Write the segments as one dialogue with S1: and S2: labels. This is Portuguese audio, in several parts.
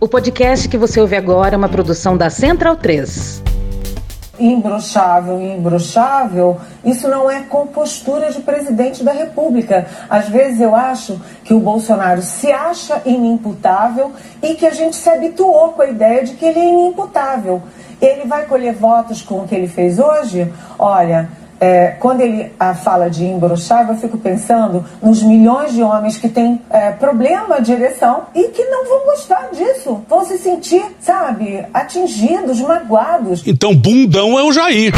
S1: O podcast que você ouve agora é uma produção da Central 3
S2: imbrochável e imbrochável, isso não é compostura de presidente da República. Às vezes eu acho que o Bolsonaro se acha inimputável e que a gente se habituou com a ideia de que ele é inimputável. Ele vai colher votos com o que ele fez hoje? Olha, é, quando ele a, fala de imbrochável, eu fico pensando nos milhões de homens que têm é, problema de ereção e que não vão gostar disso. Vão se sentir, sabe, atingidos, magoados.
S3: Então, bundão é o Jair.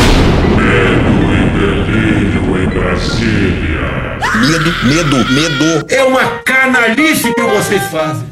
S4: Medo e delírio em Brasília.
S3: Medo, medo, medo.
S4: É uma canalice que vocês fazem.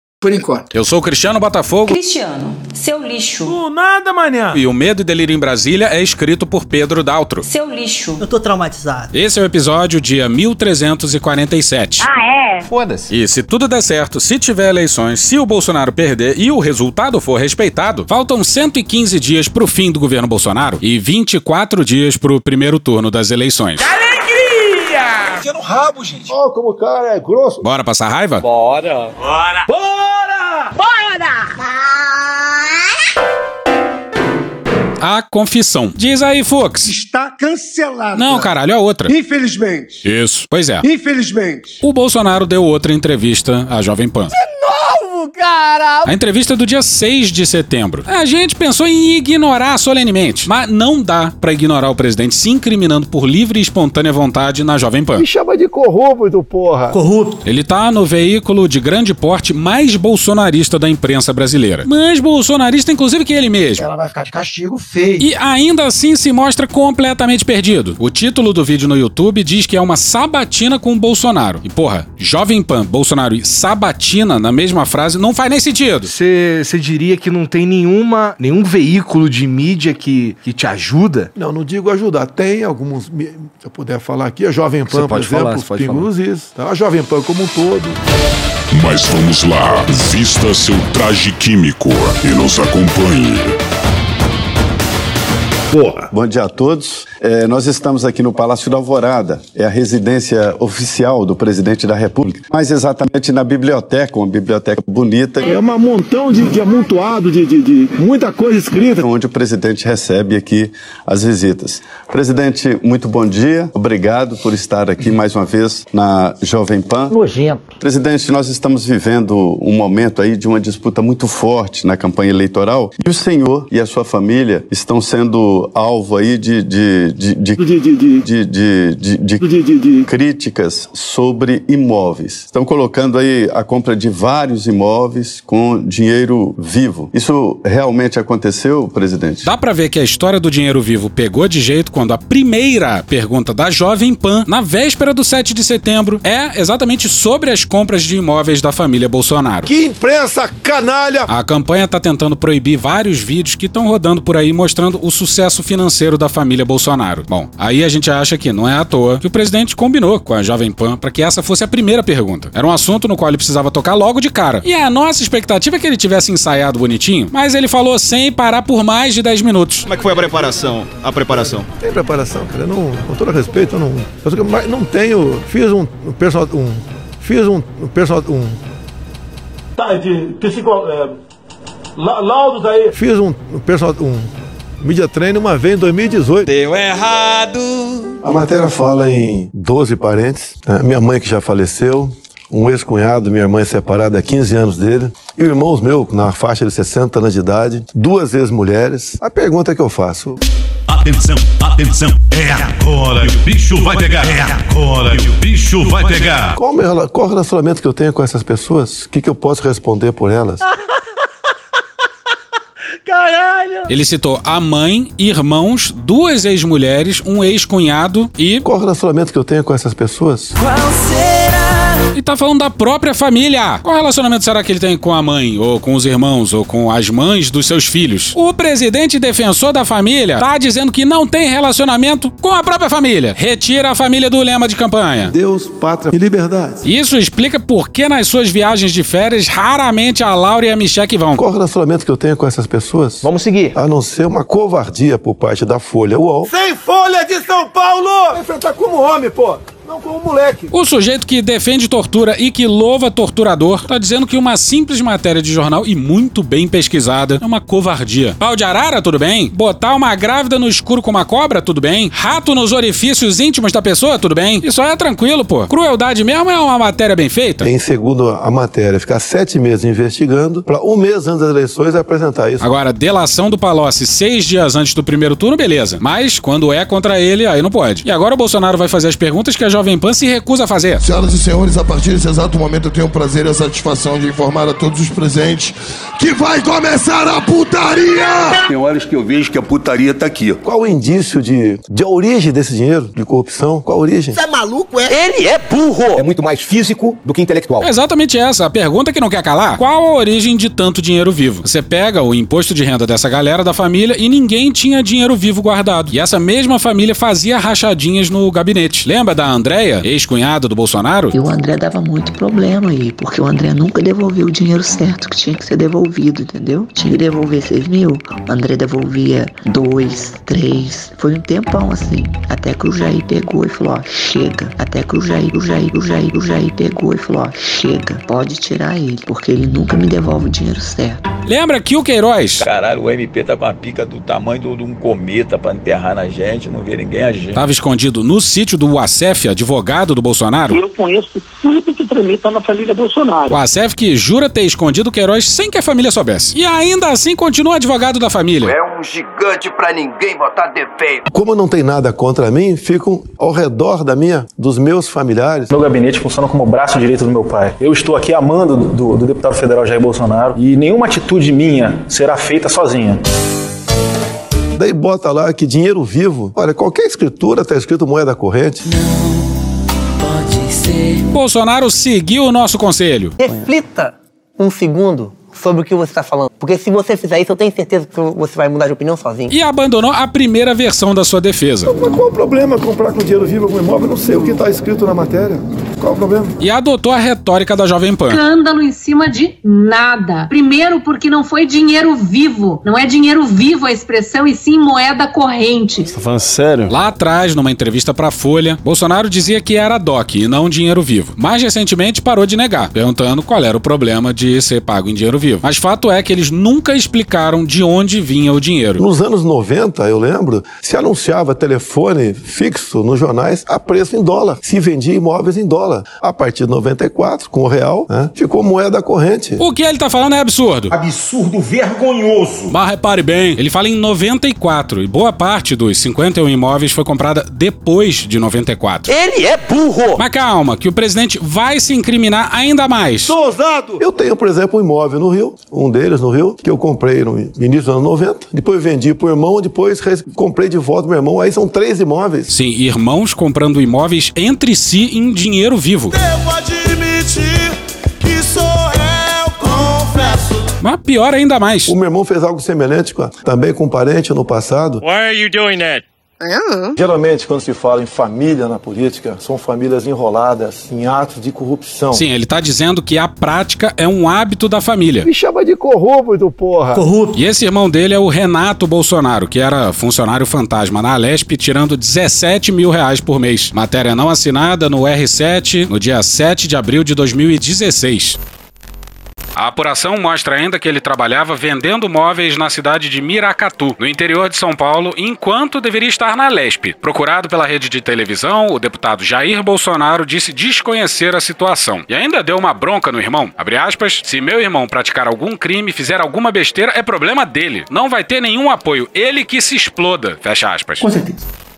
S5: Por enquanto.
S3: Eu sou o Cristiano Botafogo.
S6: Cristiano, seu lixo.
S7: Do nada, manhã.
S3: E o Medo e Delírio em Brasília é escrito por Pedro Daltro.
S6: Seu lixo.
S8: Eu tô traumatizado.
S3: Esse é o episódio dia 1347.
S6: Ah, é?
S7: Foda-se.
S3: E se tudo der certo, se tiver eleições, se o Bolsonaro perder e o resultado for respeitado, faltam 115 dias pro fim do governo Bolsonaro e 24 dias pro primeiro turno das eleições.
S7: Alegria!
S5: Tinha no rabo, gente.
S9: Ó, como o cara é grosso.
S3: Bora passar raiva?
S7: Bora. Bora.
S3: A confissão. Diz aí, Fux.
S9: Está cancelado.
S3: Não, caralho, a outra.
S9: Infelizmente.
S3: Isso. Pois é.
S9: Infelizmente.
S3: O Bolsonaro deu outra entrevista à Jovem Pan.
S7: Cara.
S3: A entrevista do dia 6 de setembro. A gente pensou em ignorar solenemente, mas não dá pra ignorar o presidente se incriminando por livre e espontânea vontade na Jovem Pan.
S9: Me chama de corrupto, porra.
S8: Corrupto.
S3: Ele tá no veículo de grande porte mais bolsonarista da imprensa brasileira. Mais bolsonarista, inclusive, que ele mesmo.
S9: Ela vai ficar de castigo feio.
S3: E ainda assim se mostra completamente perdido. O título do vídeo no YouTube diz que é uma sabatina com o Bolsonaro. E porra, Jovem Pan, Bolsonaro e sabatina na mesma frase não faz nem sentido.
S7: Você diria que não tem nenhuma, nenhum veículo de mídia que, que te ajuda?
S9: Não, não digo ajudar. Tem alguns, se eu puder falar aqui, a Jovem Pan, por
S7: pode
S9: exemplo,
S7: falar,
S9: os
S7: você pode
S9: Pingo
S7: falar.
S9: nos Is, tá? A Jovem Pan como um todo.
S4: Mas vamos lá, vista seu traje químico e nos acompanhe.
S10: Bom dia a todos. É, nós estamos aqui no Palácio da Alvorada, é a residência oficial do presidente da República, mais exatamente na biblioteca, uma biblioteca bonita,
S9: É um montão de, de amontoado, de, de, de muita coisa escrita.
S10: onde o presidente recebe aqui as visitas. Presidente, muito bom dia. Obrigado por estar aqui mais uma vez na Jovem Pan.
S8: Nojento.
S10: Presidente, nós estamos vivendo um momento aí de uma disputa muito forte na campanha eleitoral e o senhor e a sua família estão sendo alvo aí de, de, de, de, críticas sobre imóveis. Estão colocando aí a compra de vários imóveis com dinheiro vivo. Isso realmente aconteceu, presidente?
S3: Dá pra ver que a história do dinheiro vivo pegou de jeito quando a primeira pergunta da Jovem Pan, na véspera do 7 de setembro, é exatamente sobre as compras de imóveis da família Bolsonaro.
S9: Que imprensa canalha!
S3: A campanha tá tentando proibir vários vídeos que estão rodando por aí mostrando o sucesso financeiro da família Bolsonaro. Bom, aí a gente acha que não é à toa que o presidente combinou com a Jovem Pan para que essa fosse a primeira pergunta. Era um assunto no qual ele precisava tocar logo de cara. E a nossa expectativa é que ele tivesse ensaiado bonitinho, mas ele falou sem parar por mais de 10 minutos.
S11: Como é que foi a preparação? A preparação?
S9: Tem preparação, cara. Não, com todo respeito, eu não. Eu não tenho. Fiz um, um personal. Um, fiz um, um personal. Um,
S12: Tá, de psico, é, la- laudos aí.
S9: fiz um, um personal. Um media training uma vez em 2018.
S11: Deu errado.
S9: A matéria fala em 12 parentes. né? Minha mãe que já faleceu, um ex-cunhado, minha irmã é separada há 15 anos dele, e irmãos meus na faixa de 60 anos de idade, duas ex-mulheres. A pergunta que eu faço,
S4: Atenção, atenção, é agora que o bicho vai pegar. É agora que o bicho vai pegar.
S9: qual, o meu qual o relacionamento que eu tenho com essas pessoas? O que, que eu posso responder por elas?
S8: Caralho.
S3: Ele citou a mãe, irmãos, duas ex-mulheres, um ex-cunhado e
S9: Qual o relacionamento que eu tenho com essas pessoas?
S5: Qual será
S3: E tá falando da própria família. Qual relacionamento será que ele tem com a mãe, ou com os irmãos, ou com as mães dos seus filhos? O presidente defensor da família tá dizendo que não tem relacionamento com a própria família. Retira a família do lema de campanha.
S9: Deus, pátria e liberdade.
S3: Isso explica por que nas suas viagens de férias raramente a Laura e a Michelle vão.
S9: Qual o relacionamento que eu tenho com essas pessoas?
S7: Vamos seguir.
S9: A não ser uma covardia por parte da Folha UOL.
S8: Sem folha de São Paulo!
S9: Enfrentar como homem, pô. Não como moleque.
S3: O sujeito que defende tortura e que louva torturador tá dizendo que uma simples matéria de jornal e muito bem pesquisada é uma covardia. Pau de arara, tudo bem? Botar uma grávida no escuro com uma cobra, tudo bem? Rato nos orifícios íntimos da pessoa, tudo bem? Isso aí é tranquilo, pô. Crueldade mesmo é uma matéria bem feita?
S9: Em segundo a matéria, ficar sete meses investigando para um mês antes das eleições apresentar isso.
S3: Agora, delação do Palocci seis dias antes do primeiro turno, beleza. Mas quando é contra ele, aí não pode. E agora o Bolsonaro vai fazer as perguntas que a Jovem Pan se recusa a fazer.
S13: Senhoras e senhores, a partir desse exato momento eu tenho o prazer e a satisfação de informar a todos os presentes que vai começar a putaria!
S14: Tem horas que eu vejo que a putaria tá aqui.
S9: Qual o indício de, de origem desse dinheiro, de corrupção? Qual a origem?
S8: Você é maluco, é?
S7: Ele é burro! É muito mais físico do que intelectual.
S3: É exatamente essa. A pergunta que não quer calar. Qual a origem de tanto dinheiro vivo? Você pega o imposto de renda dessa galera da família e ninguém tinha dinheiro vivo guardado. E essa mesma família fazia rachadinhas no gabinete. Lembra da Andréia, ex-cunhada do Bolsonaro?
S15: E o André dava muito problema aí, porque o André nunca devolveu o dinheiro certo que tinha que ser devolvido, entendeu? Tinha que devolver 6 mil, o André devolvia 2, 3. Foi um tempão assim. Até que o Jair pegou e falou: ó, chega. Até que o Jair, o Jair, o Jair, o Jair pegou e falou: ó, chega, pode tirar ele, porque ele nunca me devolve o dinheiro certo.
S3: Lembra que o Queiroz?
S16: Caralho, o MP tá com a pica do tamanho de um cometa pra enterrar na gente, não vê ninguém agir.
S3: Tava escondido no sítio do Uacef, advogado do Bolsonaro.
S12: Eu conheço tudo que tramita na família Bolsonaro.
S3: O Acef que jura ter escondido o Queiroz sem que a família soubesse. E ainda assim continua advogado da família.
S17: É um gigante pra ninguém botar defeito.
S9: Como não tem nada contra mim, ficam ao redor da minha, dos meus familiares.
S18: Meu gabinete funciona como o braço direito do meu pai. Eu estou aqui amando do, do deputado federal Jair Bolsonaro e nenhuma atitude minha será feita sozinha.
S9: Daí bota lá que dinheiro vivo. Olha, qualquer escritura tá escrito moeda corrente.
S3: Bolsonaro seguiu o nosso conselho.
S8: Reflita um segundo sobre o que você está falando. Porque se você fizer isso, eu tenho certeza que você vai mudar de opinião sozinho.
S3: E abandonou a primeira versão da sua defesa.
S9: Mas qual o problema comprar com dinheiro vivo algum imóvel? Eu não sei o que está escrito na matéria. Qual o problema?
S3: E adotou a retórica da Jovem Pan.
S19: Escândalo em cima de nada. Primeiro, porque não foi dinheiro vivo. Não é dinheiro vivo a expressão, e sim moeda corrente.
S3: Você tá falando sério? Lá atrás, numa entrevista pra Folha, Bolsonaro dizia que era DOC e não dinheiro vivo. Mais recentemente, parou de negar, perguntando qual era o problema de ser pago em dinheiro vivo. Mas fato é que eles nunca explicaram de onde vinha o dinheiro.
S9: Nos anos 90, eu lembro, se anunciava telefone fixo nos jornais a preço em dólar. Se vendia imóveis em dólar. A partir de 94, com o real, né, ficou moeda corrente.
S3: O que ele tá falando é absurdo.
S20: Absurdo vergonhoso.
S3: Mas repare bem, ele fala em 94 e boa parte dos 51 imóveis foi comprada depois de 94.
S8: Ele é burro!
S3: Mas calma, que o presidente vai se incriminar ainda mais.
S9: Sou ousado! Eu tenho, por exemplo, um imóvel no Rio, um deles no Rio, que eu comprei no início dos anos 90, depois vendi pro irmão, depois comprei de volta pro meu irmão, aí são três imóveis.
S3: Sim, irmãos comprando imóveis entre si em dinheiro vivo.
S13: Devo admitir que sou eu, confesso.
S3: Mas pior ainda mais.
S9: O meu irmão fez algo semelhante também com um parente no passado.
S11: Why are you doing that?
S9: Geralmente, quando se fala em família na política, são famílias enroladas em atos de corrupção.
S3: Sim, ele tá dizendo que a prática é um hábito da família.
S9: Me chama de corrupto, porra.
S3: Corrupto. E esse irmão dele é o Renato Bolsonaro, que era funcionário fantasma na Alesp, tirando 17 mil reais por mês. Matéria não assinada no R7, no dia 7 de abril de 2016. A apuração mostra ainda que ele trabalhava vendendo móveis na cidade de Miracatu, no interior de São Paulo, enquanto deveria estar na Lesp. Procurado pela rede de televisão, o deputado Jair Bolsonaro disse desconhecer a situação e ainda deu uma bronca no irmão. Aspas, se meu irmão praticar algum crime, fizer alguma besteira, é problema dele. Não vai ter nenhum apoio. Ele que se exploda. Fecha aspas.
S8: Com certeza.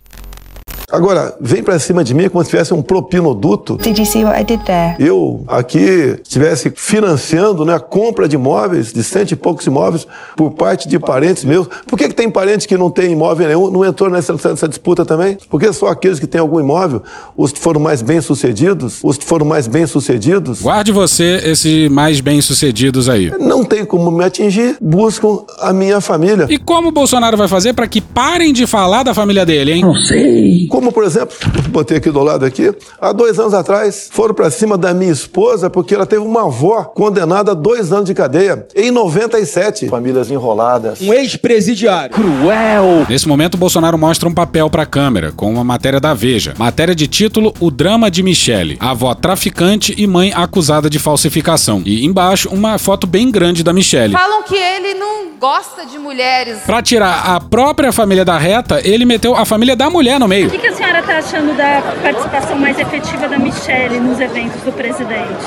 S9: Agora, vem pra cima de mim como se tivesse um propinoduto.
S21: Did you see what I did there?
S9: Eu aqui estivesse financiando né, a compra de imóveis, de cento e poucos imóveis, por parte de parentes meus. Por que, que tem parente que não tem imóvel nenhum, não entrou nessa, nessa disputa também? Porque só aqueles que têm algum imóvel, os que foram mais bem-sucedidos, os que foram mais bem-sucedidos.
S3: Guarde você esses mais bem-sucedidos aí.
S9: Não tem como me atingir, buscam a minha família.
S3: E como o Bolsonaro vai fazer para que parem de falar da família dele, hein?
S9: Não sei. Como, por exemplo, botei aqui do lado aqui, há dois anos atrás, foram pra cima da minha esposa porque ela teve uma avó condenada a dois anos de cadeia, em 97. Famílias enroladas.
S11: Um ex-presidiário.
S3: Cruel. Nesse momento, o Bolsonaro mostra um papel pra câmera, com uma matéria da Veja. Matéria de título O Drama de Michele. Avó traficante e mãe acusada de falsificação. E embaixo, uma foto bem grande da Michele.
S22: Falam que ele não gosta de mulheres.
S3: Pra tirar a própria família da reta, ele meteu a família da mulher no meio.
S23: Que a senhora está achando da participação mais efetiva da Michelle nos eventos do presidente?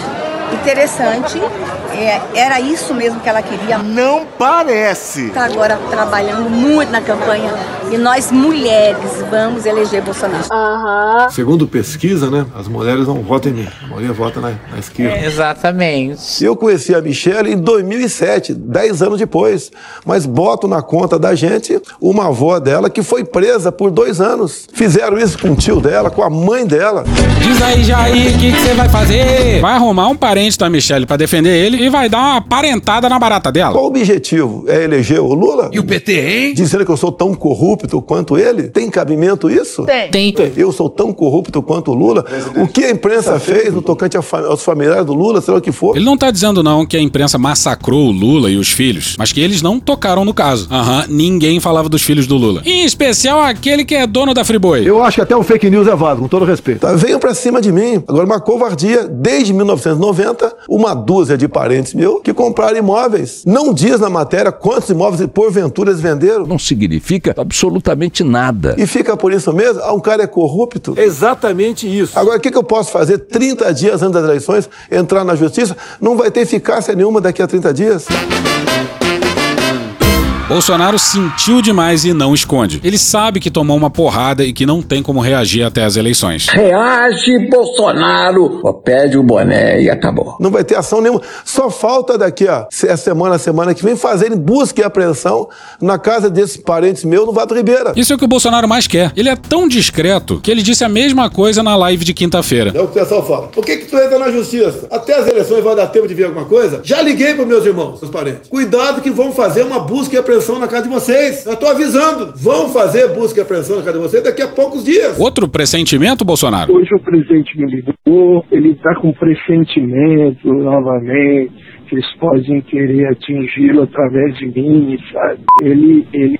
S24: Interessante. É, era isso mesmo que ela queria.
S13: Não parece.
S24: Está agora trabalhando muito na campanha e nós mulheres vamos eleger Bolsonaro.
S9: Aham. Segundo pesquisa, né, as mulheres não votam em mim. A maioria vota na, na esquerda.
S8: É, exatamente.
S9: Eu conheci a Michelle em 2007, 10 anos depois. Mas boto na conta da gente uma avó dela que foi presa por dois anos. Fizeram isso com o tio dela, com a mãe dela.
S3: Diz aí, Jair, o que que você vai fazer? Vai arrumar um parente da Michelle pra defender ele vai dar uma parentada na barata dela.
S9: Qual o objetivo? É eleger o Lula?
S11: E o PT, hein?
S9: Dizendo que eu sou tão corrupto quanto ele? Tem cabimento isso?
S8: Tem. Tem.
S9: Eu sou tão corrupto quanto o Lula? O que a imprensa fez no tocante aos familiares do Lula, sei lá o que for?
S3: Ele não tá dizendo não que a imprensa massacrou o Lula e os filhos, mas que eles não tocaram no caso. Aham, ninguém falava dos filhos do Lula. Em especial aquele que é dono da Friboi.
S9: Eu acho que até o fake news é válido, com todo respeito. Tá, veio pra cima de mim. Agora, uma covardia. Desde 1990, uma dúzia de parentes meus que compraram imóveis. Não diz na matéria quantos imóveis porventura eles venderam.
S25: Não significa absolutamente nada.
S9: E fica por isso mesmo? Ah, um cara é corrupto? Exatamente isso. Agora, o que, que eu posso fazer 30 dias antes das eleições? Entrar na justiça? Não vai ter eficácia nenhuma daqui a 30 dias.
S3: Bolsonaro sentiu demais e não esconde. Ele sabe que tomou uma porrada e que não tem como reagir até as eleições.
S26: Reage, Bolsonaro! Ó, pede o boné e acabou.
S9: Não vai ter ação nenhuma. Só falta daqui a semana, semana que vem, fazerem busca e apreensão na casa desses parentes meus no Vato Ribeira.
S3: Isso é o que o Bolsonaro mais quer. Ele é tão discreto que ele disse a mesma coisa na live de quinta-feira.
S9: É o que o pessoal fala. Por que, que tu entra na justiça? Até as eleições vai dar tempo de ver alguma coisa? Já liguei para meus irmãos, meus parentes. Cuidado que vão fazer uma busca e apreensão na casa de vocês. Eu tô avisando. Vão fazer busca e apreensão na casa de vocês daqui a poucos dias.
S3: Outro pressentimento, Bolsonaro?
S27: Hoje o presidente me ligou, ele tá com pressentimento novamente, que eles podem querer atingi-lo através de mim, sabe? Ele, ele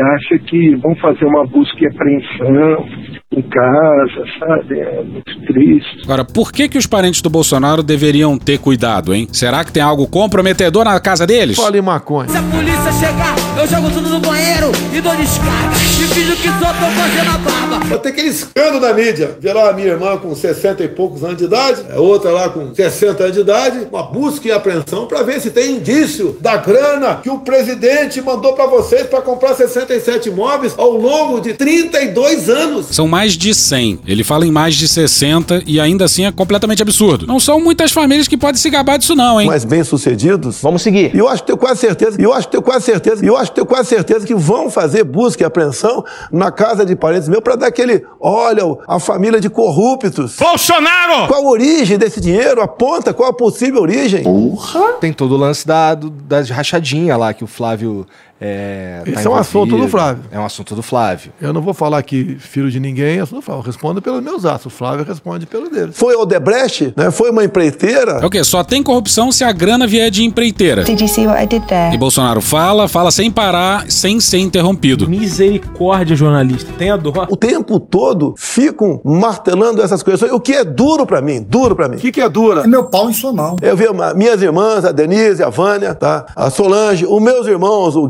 S27: acha que vão fazer uma busca e apreensão em casa, sabe? É muito triste.
S3: Agora, por que que os parentes do Bolsonaro deveriam ter cuidado, hein? Será que tem algo comprometedor na casa deles?
S9: Fale maconha.
S28: Se a polícia chegar, eu jogo tudo no banheiro e dou descarga. E finjo que só tô fazendo a barba.
S9: Vai ter aquele escândalo da mídia. Vê lá a minha irmã com 60 e poucos anos de idade, a outra lá com 60 anos de idade, uma busca e apreensão para ver se tem indício da grana que o presidente mandou para vocês para comprar 67 imóveis ao longo de 32 anos.
S3: São mais de 100. Ele fala em mais de 60 e ainda assim é completamente absurdo. Não são muitas famílias que podem se gabar disso não, hein?
S9: Mas bem-sucedidos.
S8: Vamos seguir.
S9: E eu acho que tenho quase certeza, e eu acho que tenho quase certeza, e eu acho que tenho quase certeza que vão fazer busca e apreensão na casa de parentes meus para dar aquele, olha, a família de corruptos.
S11: Bolsonaro!
S9: Qual a origem desse dinheiro? Aponta qual a possível origem.
S7: Porra! Tem todo o lance da, do, da rachadinha lá que o Flávio é, tá
S9: Esse é um assunto do Flávio.
S7: É um assunto do Flávio.
S9: Eu não vou falar que filho de ninguém, é assunto do Flávio. Eu respondo pelos meus atos. O Flávio responde pelo dele. Foi Odebrecht, né? Foi uma empreiteira.
S3: É o quê? Só tem corrupção se a grana vier de empreiteira.
S21: Did you see what I did there?
S3: E Bolsonaro fala, fala sem parar, sem ser interrompido.
S29: Misericórdia, jornalista. Tenha dó.
S9: O tempo todo ficam martelando essas coisas. O que é duro pra mim, duro pra mim. O que, que é dura?
S30: É meu pau em sua mão.
S9: Eu vi minhas irmãs, a Denise, a Vânia, tá? a Solange, os meus irmãos, o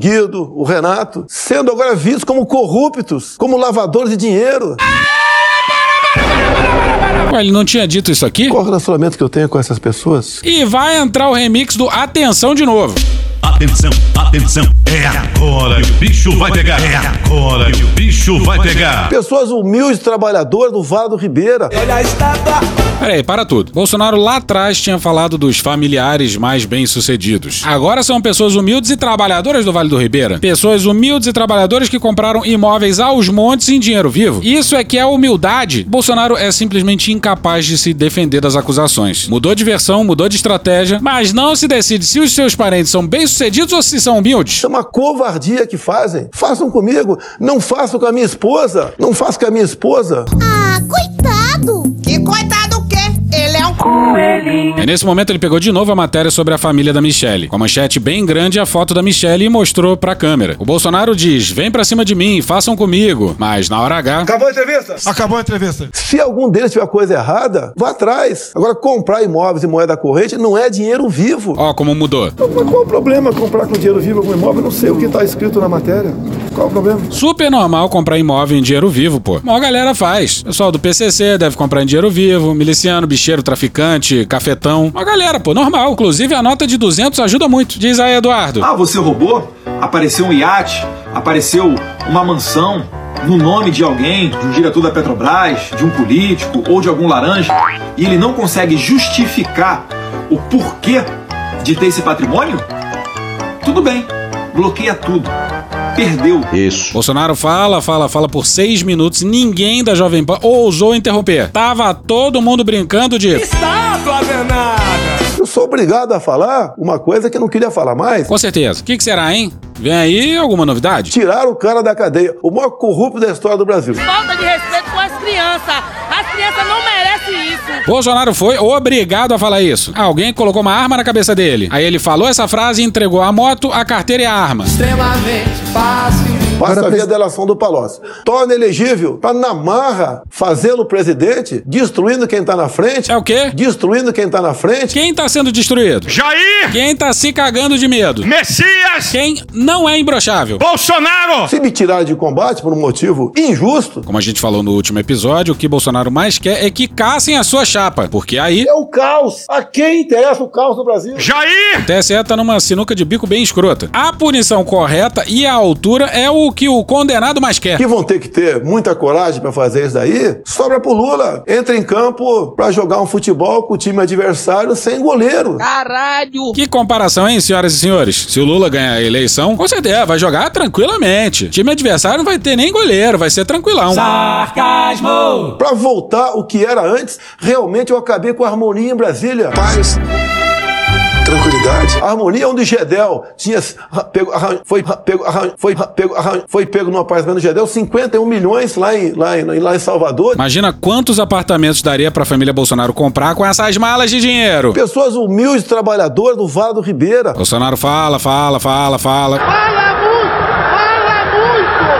S9: O Renato, sendo agora vistos como corruptos, como lavadores de dinheiro.
S3: Ué, ele não tinha dito isso aqui?
S9: Qual o relacionamento que eu tenho com essas pessoas?
S3: E vai entrar o remix do Atenção de novo.
S31: Atenção, atenção, é agora que o bicho vai pegar. É agora que o bicho vai pegar.
S9: Pessoas humildes, trabalhadoras do Vale do Ribeira.
S31: Olha a estátua.
S3: Peraí, para tudo. Bolsonaro lá atrás tinha falado dos familiares mais bem-sucedidos. Agora são pessoas humildes e trabalhadoras do Vale do Ribeira. Pessoas humildes e trabalhadoras que compraram imóveis aos montes em dinheiro vivo. Isso é que é humildade. Bolsonaro é simplesmente incapaz de se defender das acusações. Mudou de versão, mudou de estratégia, mas não se decide se os seus parentes são bem-sucedidos ou se são humildes.
S9: Isso é uma covardia que fazem. Façam comigo. Não façam com a minha esposa. Não façam com a minha esposa.
S32: Ah, coitado. Que coitado coelhinho.
S3: E nesse momento ele pegou de novo a matéria sobre a família da Michelle, com a manchete bem grande e a foto da Michelle e mostrou pra câmera. O Bolsonaro diz: vem pra cima de mim, façam comigo. Mas na hora H.
S9: Acabou a entrevista? Acabou a entrevista. Se algum deles tiver coisa errada, vá atrás. Agora, comprar imóveis e moeda corrente não é dinheiro vivo.
S3: Ó, como mudou.
S9: Mas qual o problema comprar com dinheiro vivo algum imóvel? Eu não sei o que tá escrito na matéria. Qual o problema?
S3: Super normal comprar imóvel em dinheiro vivo, pô. Mó galera faz. Pessoal do PCC deve comprar em dinheiro vivo, miliciano, bicheiro, traficante, cafetão. Uma galera, pô, normal. Inclusive a nota de 200 ajuda muito. Diz aí, Eduardo.
S33: Ah, você roubou? Apareceu um iate, apareceu uma mansão no nome de alguém, de um diretor da Petrobras, de um político ou de algum laranja, e ele não consegue justificar o porquê de ter esse patrimônio? Tudo bem, bloqueia tudo. Perdeu.
S3: Isso. Bolsonaro fala, fala, fala por seis minutos. Ninguém da Jovem Pan ousou interromper. Tava todo mundo brincando de.
S31: Estátua danada.
S9: Eu sou obrigado a falar uma coisa que eu não queria falar mais.
S3: Com certeza. O que, que será, hein? Vem aí alguma novidade?
S9: Tiraram o cara da cadeia. O maior corrupto da história do Brasil.
S28: Falta de respeito com as crianças. As crianças não merecem isso.
S3: Bolsonaro foi obrigado a falar isso. Alguém colocou uma arma na cabeça dele. Aí ele falou essa frase e entregou a moto, a carteira e a arma.
S28: Extremamente fácil.
S9: Passa via delação do Palocci. Torna elegível para na marra fazê-lo presidente, destruindo quem tá na frente.
S3: É o quê?
S9: Destruindo quem tá na frente.
S3: Quem tá sendo destruído?
S31: Jair!
S3: Quem tá se cagando de medo?
S31: Messias!
S3: Quem não é imbrochável?
S31: Bolsonaro!
S9: Se me tirar de combate por um motivo injusto.
S3: Como a gente falou no último episódio, o que Bolsonaro mais quer é que caçem a sua chapa. Porque aí.
S9: É o caos. A quem interessa o caos no Brasil?
S31: Jair!
S3: O TSE tá numa sinuca de bico bem escrota. A punição correta e a altura é o que o condenado mais quer.
S9: Que vão ter que ter muita coragem para fazer isso daí, sobra pro Lula. Entra em campo para jogar um futebol com o time adversário sem goleiro.
S28: Caralho!
S3: Que comparação, hein, senhoras e senhores? Se o Lula ganhar a eleição, com certeza vai jogar tranquilamente. O time adversário não vai ter nem goleiro, vai ser tranquilão.
S31: Sarcasmo!
S9: Pra voltar o que era antes, realmente eu acabei com a harmonia em Brasília.
S34: Paz. Tranquilidade.
S9: A harmonia onde Gedel tinha pego, arran, foi pego, arran, foi pego, arran, foi pego no apartamento do Gedel 51 milhões lá em, lá em, lá em Salvador.
S3: Imagina quantos apartamentos daria pra família Bolsonaro comprar com essas malas de dinheiro.
S9: Pessoas humildes, trabalhadoras do Vale do Ribeira.
S3: Bolsonaro fala, fala, fala, fala.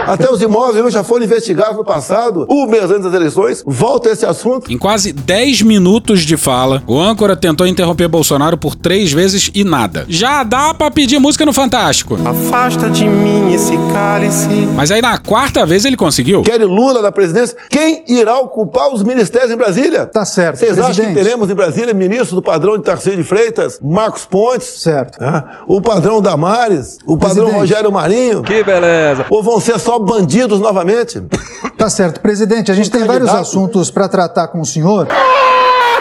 S9: Até os imóveis já foram investigados no passado, um mês antes das eleições. Volta esse assunto.
S3: Em quase 10 minutos de fala, o âncora tentou interromper Bolsonaro por três vezes e nada. Já dá pra pedir música no Fantástico.
S34: Afasta de mim esse cálice.
S3: Mas aí na quarta vez ele conseguiu.
S9: Quer Lula na presidência? Quem irá ocupar os ministérios em Brasília?
S35: Tá certo.
S9: Vocês acham que teremos em Brasília ministro do padrão de Tarcísio de Freitas, Marcos Pontes?
S35: Certo.
S9: Ah, o padrão Damares? O padrão
S35: Presidente.
S9: Rogério Marinho?
S35: Que beleza.
S9: Ou vão ser só bandidos novamente?
S35: Tá certo. Presidente, a gente tem vários assuntos para tratar com o senhor.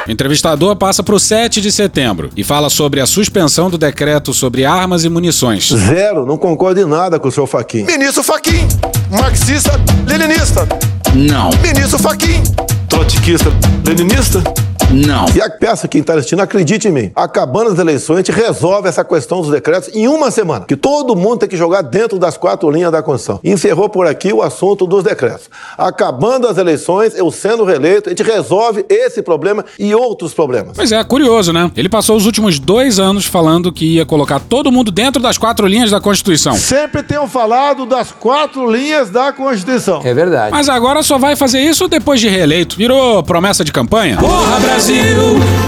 S3: O entrevistador passa pro 7 de setembro e fala sobre a suspensão do decreto sobre armas e munições.
S9: Zero, não concordo em nada com o seu Faquin. Ministro Faquin, marxista, leninista.
S26: Não.
S9: Ministro Faquin, trotskista, leninista.
S26: Não.
S9: E a peça quem está assistindo, acredite em mim, acabando as eleições, a gente resolve essa questão dos decretos em uma semana. Que todo mundo tem que jogar dentro das quatro linhas da Constituição. Encerrou por aqui o assunto dos decretos. Acabando as eleições, eu sendo reeleito, a gente resolve esse problema e outros problemas.
S3: Pois é, curioso, né? Ele passou os últimos dois anos falando que ia colocar todo mundo dentro das quatro linhas da Constituição.
S9: Sempre tenho falado das quatro linhas da Constituição.
S8: É verdade.
S3: Mas agora só vai fazer isso depois de reeleito. Virou promessa de campanha?
S31: Porra, Brasil,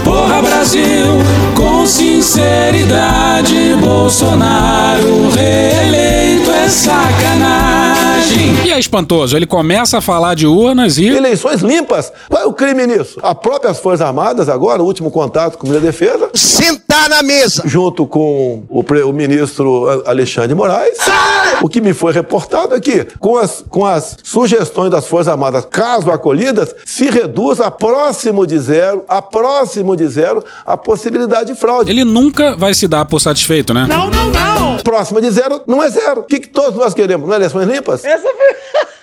S31: porra, Brasil, com sinceridade, Bolsonaro reeleito é sacanagem.
S3: E é espantoso, ele começa a falar de urnas e.
S9: Eleições limpas. Qual é o crime nisso? As próprias Forças Armadas, agora, o último contato com da Defesa.
S36: Sentar na mesa.
S9: Junto com o, pre- o ministro A- Alexandre Moraes. O que me foi reportado aqui, com as, com as sugestões das Forças Armadas, caso acolhidas, se reduz a próximo de zero, a próximo de zero, a possibilidade de fraude.
S3: Ele nunca vai se dar por satisfeito, né?
S9: Não, não, não! Próximo de zero não é zero. O que, que todos nós queremos? Não é eleições limpas?
S36: Essa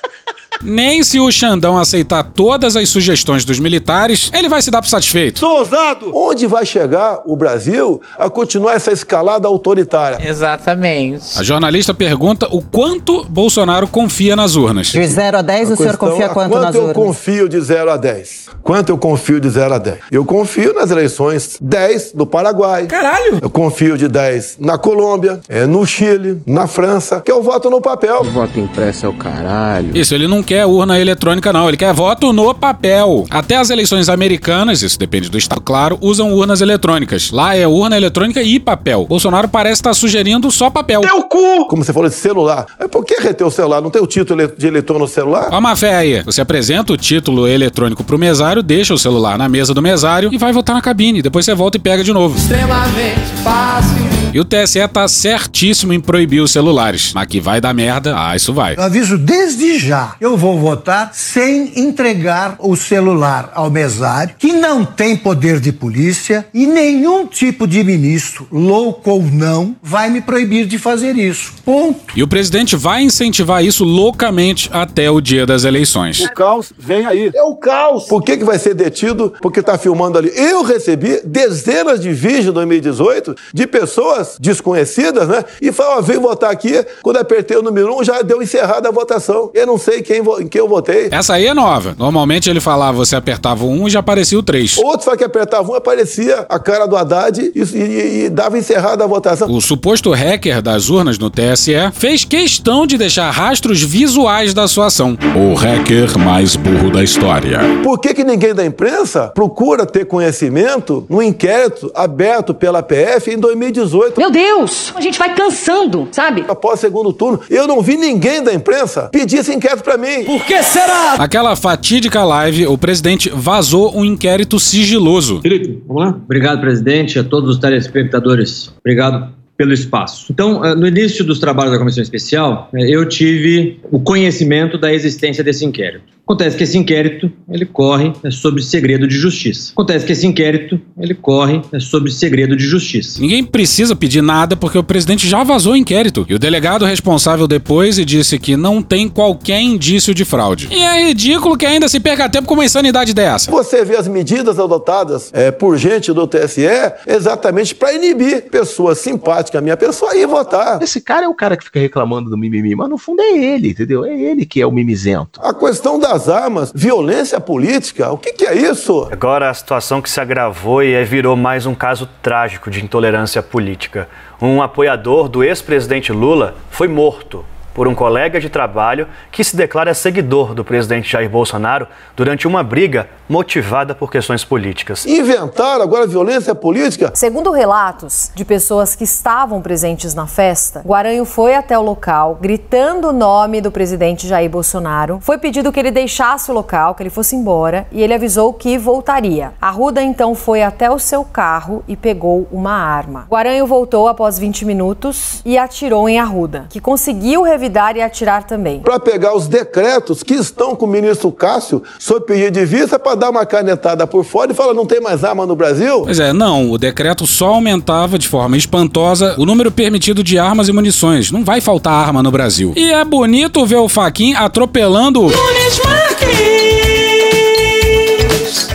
S3: Nem se o Xandão aceitar todas as sugestões dos militares, ele vai se dar por satisfeito.
S9: Sou ousado! Onde vai chegar o Brasil a continuar essa escalada autoritária?
S37: Exatamente.
S3: A jornalista pergunta o quanto Bolsonaro confia nas urnas.
S38: De 0 a 10,
S9: A
S38: o senhor confia
S9: é
S38: quanto
S9: quanto
S38: nas
S9: eu
S38: urnas?
S9: confio de 0 a 10? Quanto eu confio de 0 a 10? Eu confio nas eleições 10 do Paraguai.
S29: Caralho!
S9: Eu confio de 10 na Colômbia, é, no Chile, na França, que eu voto no papel.
S37: Voto impresso é o caralho.
S3: Isso, ele não quer urna eletrônica, não. Ele quer voto no papel. Até as eleições americanas, isso depende do estado, claro, usam urnas eletrônicas. Lá é urna eletrônica e papel. Bolsonaro parece estar sugerindo só papel.
S9: Teu cu! Como você falou de celular. É por que reter o celular? Não tem o título de eleitor no celular?
S3: Ó, má fé aí. Você apresenta o título eletrônico pro mesário, deixa o celular na mesa do mesário e vai votar na cabine. Depois você volta e pega de novo.
S28: Extremamente fácil.
S3: E o TSE tá certíssimo em proibir os celulares. Mas que vai dar merda, ah, isso vai.
S39: Eu aviso desde já. Eu vou votar sem entregar o celular ao mesário, que não tem poder de polícia e nenhum tipo de ministro, louco ou não, vai me proibir de fazer isso. Ponto.
S3: E o presidente vai incentivar isso loucamente até o dia das eleições.
S9: O caos vem aí. É o caos. Por que, que vai ser detido? Porque tá filmando ali. Eu recebi dezenas de vídeos em 2018 de pessoas desconhecidas, né? E falaram, ó, veio votar aqui. Quando apertei o número um, já deu encerrada a votação. Eu não sei quem, em quem eu votei.
S3: Essa aí é nova. Normalmente ele falava, você apertava o 1 e já aparecia o 3.
S9: Outros falaram que apertava um, aparecia a cara do Haddad e, e- e dava encerrada a votação.
S3: O suposto hacker das urnas no TSE fez questão de deixar rastros visuais da sua ação. O hacker mais burro da história.
S9: Por que, que ninguém da imprensa procura ter conhecimento no inquérito aberto pela PF em 2018?
S40: Meu Deus, a gente vai cansando, sabe?
S9: Após o segundo turno, eu não vi ninguém da imprensa pedir esse inquérito pra mim.
S29: Por que será?
S3: Naquela fatídica live, o presidente vazou um inquérito sigiloso.
S41: Felipe, vamos lá? Obrigado, presidente, a todos os telespectadores. Obrigado pelo espaço. Então, eh, no início dos trabalhos da comissão especial, eh, eu tive o conhecimento da existência desse inquérito. Acontece que esse inquérito, ele corre eh, sobre segredo de justiça. Acontece que esse inquérito, ele corre eh, sobre segredo de justiça.
S3: Ninguém precisa pedir nada porque o presidente já vazou o inquérito. E o delegado responsável depois e disse que não tem qualquer indício de fraude. E é ridículo que ainda se perca tempo com uma insanidade dessa.
S9: Você vê as medidas adotadas é, por gente do TSE exatamente para inibir pessoas simpáticas à minha pessoa ir votar.
S7: Esse cara é o cara que fica reclamando do mimimi, mas no fundo é ele, entendeu? É ele que é o mimizento.
S9: A questão das armas, violência política, o que, que é isso?
S42: Agora a situação que se agravou e virou mais um caso trágico de intolerância política. Um apoiador do ex-presidente Lula foi morto por um colega de trabalho que se declara seguidor do presidente Jair Bolsonaro durante uma briga motivada por questões políticas.
S9: Inventaram agora violência política?
S43: Segundo relatos de pessoas que estavam presentes na festa, Guaranho foi até o local gritando o nome do presidente Jair Bolsonaro. Foi pedido que ele deixasse o local, que ele fosse embora, e ele avisou que voltaria. Arruda então foi até o seu carro e pegou uma arma. Guaranho voltou após 20 minutos e atirou em Arruda, que conseguiu revidar e atirar também.
S9: Para pegar os decretos que estão com o ministro Cássio sob pedido de vista para dar uma canetada por fora e falar não tem mais arma no Brasil?
S3: Pois é, não, o decreto só aumentava de forma espantosa o número permitido de armas e munições. Não vai faltar arma no Brasil. E é bonito ver o Faquin atropelando.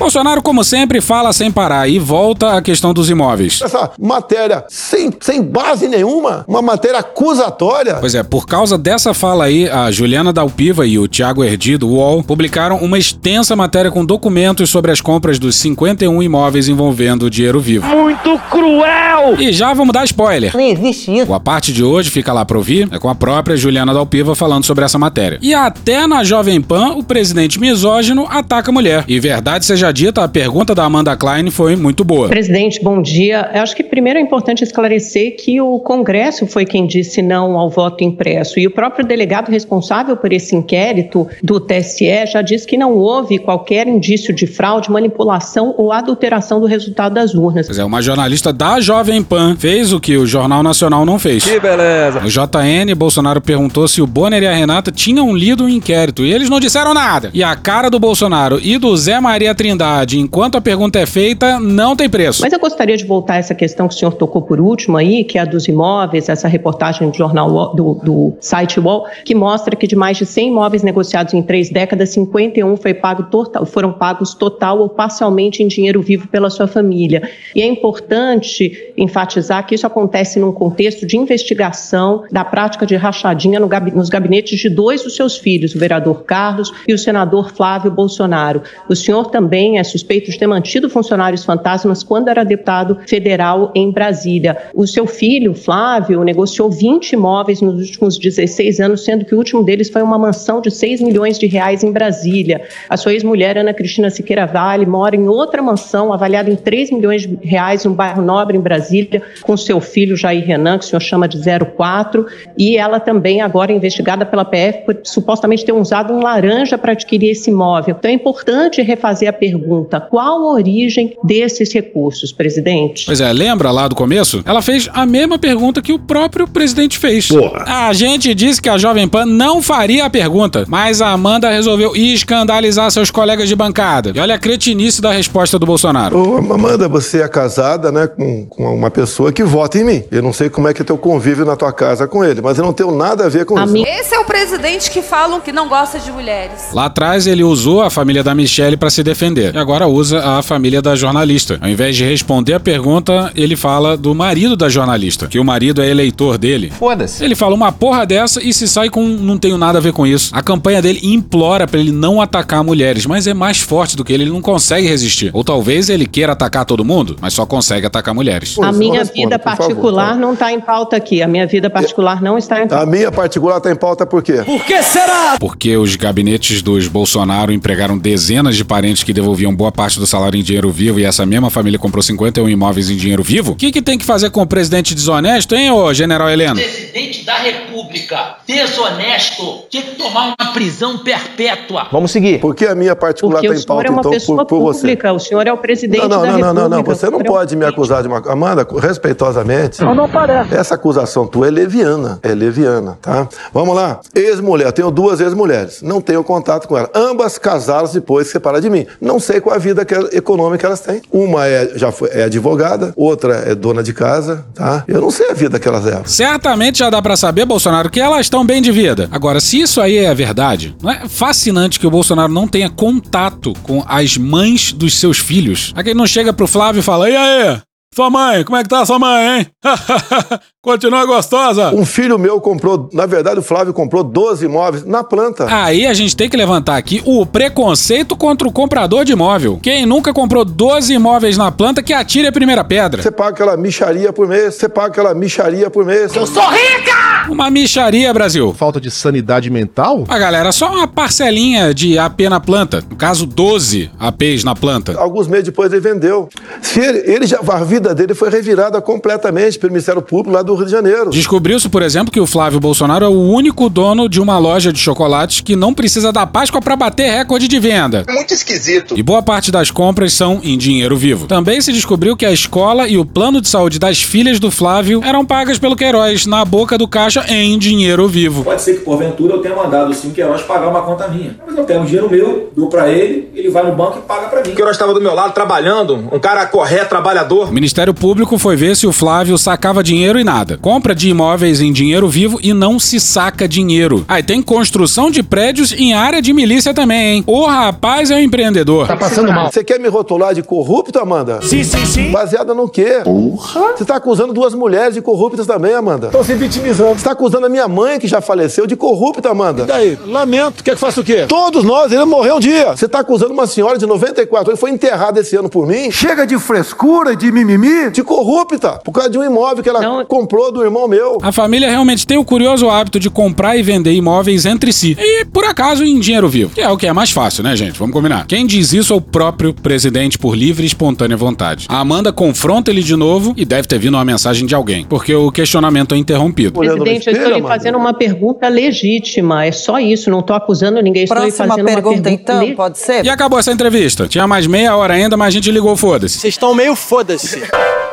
S3: Bolsonaro, como sempre, fala sem parar e volta à questão dos imóveis.
S9: Essa matéria sem, sem base nenhuma, uma matéria acusatória.
S3: Pois é, por causa dessa fala aí, a Juliana Dalpiva e o Tiago Erdi do UOL publicaram uma extensa matéria com documentos sobre as compras dos 51 imóveis envolvendo dinheiro vivo.
S28: Muito cruel!
S3: E já vamos dar spoiler.
S8: Nem existe isso.
S3: A parte de hoje fica lá pra ouvir, é com a própria Juliana Dalpiva falando sobre essa matéria. E até na Jovem Pan, o presidente misógino ataca a mulher. E verdade seja dita, dita, a pergunta da Amanda Klein foi muito boa.
S38: Presidente, bom dia. Eu acho que primeiro é importante esclarecer que o Congresso foi quem disse não ao voto impresso e o próprio delegado responsável por esse inquérito do TSE já disse que não houve qualquer indício de fraude, manipulação ou adulteração do resultado das urnas.
S3: Pois é, uma jornalista da Jovem Pan fez o que o Jornal Nacional não fez.
S7: Que beleza.
S3: No JN, Bolsonaro perguntou se o Bonner e a Renata tinham lido o inquérito e eles não disseram nada. E a cara do Bolsonaro e do Zé Maria Trindade, enquanto a pergunta é feita, não tem preço.
S38: Mas eu gostaria de voltar a essa questão que o senhor tocou por último aí, que é a dos imóveis, essa reportagem do jornal do, do site Wall, que mostra que de mais de 100 imóveis negociados em três décadas, 51 foi pago total, foram pagos total ou parcialmente em dinheiro vivo pela sua família. E é importante enfatizar que isso acontece num contexto de investigação da prática de rachadinha no gabi, nos gabinetes de dois dos seus filhos, o vereador Carlos e o senador Flávio Bolsonaro. O senhor também é suspeito de ter mantido funcionários fantasmas quando era deputado federal em Brasília. O seu filho, Flávio, negociou 20 imóveis nos últimos 16 anos, sendo que o último deles foi uma mansão de 6 milhões de reais em Brasília. A sua ex-mulher, Ana Cristina Siqueira Vale, mora em outra mansão avaliada em 3 milhões de reais no bairro Nobre, em Brasília, com seu filho Jair Renan, que o senhor chama de 04, e ela também agora é investigada pela PF por supostamente ter usado um laranja para adquirir esse imóvel. Então é importante refazer a pergunta: qual a origem desses recursos, presidente?
S3: Pois é, lembra lá do começo? Ela fez a mesma pergunta que o próprio presidente fez.
S44: Porra.
S3: A gente disse que a Jovem Pan não faria a pergunta, mas a Amanda resolveu escandalizar seus colegas de bancada. E olha a cretinice da resposta do Bolsonaro.
S9: Ô, Amanda, você é casada, né, com, com uma pessoa que vota em mim. Eu não sei como é que é teu convívio na tua casa com ele, mas eu não tenho nada a ver com isso.
S1: Esse é o presidente que falam que não gosta de mulheres.
S3: Lá atrás ele usou a família da Michelle para se defender. E agora usa a família da jornalista. Ao invés de responder a pergunta, ele fala do marido da jornalista, que o marido é eleitor dele.
S7: Foda-se.
S3: Ele fala uma porra dessa e se sai com não tenho nada a ver com isso. A campanha dele implora para ele não atacar mulheres, mas é mais forte do que ele, ele não consegue resistir. Ou talvez ele queira atacar todo mundo, mas só consegue atacar mulheres.
S38: a minha vida particular não está em pauta aqui. A minha vida particular não está em pauta.
S9: A minha particular está em pauta por quê?
S7: Por que será?
S3: Porque os gabinetes dos Bolsonaro empregaram dezenas de parentes que devolviam boa parte do salário em dinheiro vivo e essa mesma família comprou 51 imóveis em dinheiro vivo? O que, que tem que fazer com o presidente desonesto, hein, ô general Heleno?
S45: Presidente da República, desonesto, tinha que tomar uma prisão perpétua.
S7: Vamos seguir.
S9: Por que a minha particular
S38: Porque
S9: está em pauta,
S38: é uma
S9: então,
S38: pessoa
S9: por, por você?
S38: pública, o senhor é o presidente
S9: Não, não,
S38: da
S9: não, não,
S38: República.
S9: não, não, você não
S38: o senhor é
S9: pode me acusar de uma... Amanda, respeitosamente...
S7: Não, não parece.
S9: Essa acusação tua é leviana, é leviana, tá? Vamos lá. Ex-mulher, tenho duas ex-mulheres, não tenho contato com ela. Ambas casaram depois de separar de mim. Não sei qual a vida que, econômica que elas têm. Uma é, já foi, é advogada, outra é dona de casa, tá? Eu não sei a vida que elas levam.
S3: Certamente já dá pra saber, Bolsonaro, que elas estão bem de vida. Agora, se isso aí é verdade, não é fascinante que o Bolsonaro não tenha contato com as mães dos seus filhos? Aqui ele não chega pro Flávio e fala: E aí? Sua mãe, como é que tá sua mãe, hein? Continua gostosa.
S9: Um filho meu comprou, na verdade o Flávio comprou 12 imóveis na planta.
S3: Aí a gente tem que levantar aqui o preconceito contra o comprador de imóvel. Quem nunca comprou 12 imóveis na planta que atire a primeira pedra.
S9: Você paga aquela micharia por mês, você paga aquela micharia por mês.
S45: Eu sou rica!
S3: Uma micharia, Brasil.
S7: Falta de sanidade mental?
S3: Ah, galera, só uma parcelinha de AP na planta. No caso, 12 APs na planta.
S9: Alguns meses depois ele vendeu. Se ele, ele já, a vida dele foi revirada completamente pelo Ministério Público lá do Rio de Janeiro.
S3: Descobriu-se, por exemplo, que o Flávio Bolsonaro é o único dono de uma loja de chocolates que não precisa da Páscoa para bater recorde de venda.
S46: Muito esquisito.
S3: E boa parte das compras são em dinheiro vivo. Também se descobriu que a escola e o plano de saúde das filhas do Flávio eram pagas pelo Queiroz na boca do caixa em dinheiro vivo.
S33: Pode ser que porventura eu tenha mandado sim o Queiroz pagar uma conta minha. Mas eu pego o dinheiro meu, dou pra ele, ele vai no banco e paga pra mim.
S46: O Queiroz estava do meu lado trabalhando, um cara correto, trabalhador.
S3: O Ministério Público foi ver se o Flávio sacava dinheiro e nada. Compra de imóveis em dinheiro vivo e não se saca dinheiro. Aí tem construção de prédios em área de milícia também, hein? O rapaz é um empreendedor.
S9: Tá passando mal. Você quer me rotular de corrupto, Amanda?
S7: Sim, sim, sim.
S9: Baseada no quê? Porra. Você tá acusando duas mulheres de corruptas também, Amanda.
S7: Tô se vitimizando.
S9: Você tá acusando a minha mãe, que já faleceu, de corrupta, Amanda.
S7: E daí? Lamento. Quer que faça o quê?
S9: Todos nós, ele morreu um dia. Você tá acusando uma senhora de 94 anos, foi enterrada esse ano por mim?
S47: Chega de frescura e de mimimi.
S9: Mim de corrupta por causa de um imóvel que ela comprou do irmão meu.
S3: A família realmente tem o curioso hábito de comprar e vender imóveis entre si. E, por acaso, em dinheiro vivo. Que é o que é mais fácil, né, gente? Vamos combinar. Quem diz isso é o próprio presidente por livre e espontânea vontade. A Amanda confronta ele de novo e deve ter vindo uma mensagem de alguém, porque o questionamento é interrompido.
S36: Presidente, eu estou lhe fazendo uma pergunta legítima. É só isso. Não estou acusando ninguém. Estou lhe
S38: Próxima
S36: fazendo
S38: pergunta,
S36: uma pergunta
S38: então,
S36: legítima.
S38: pode ser?
S3: E acabou essa entrevista. Tinha mais meia hora ainda, mas a gente ligou foda-se.
S48: Vocês estão meio foda-se. Thank you.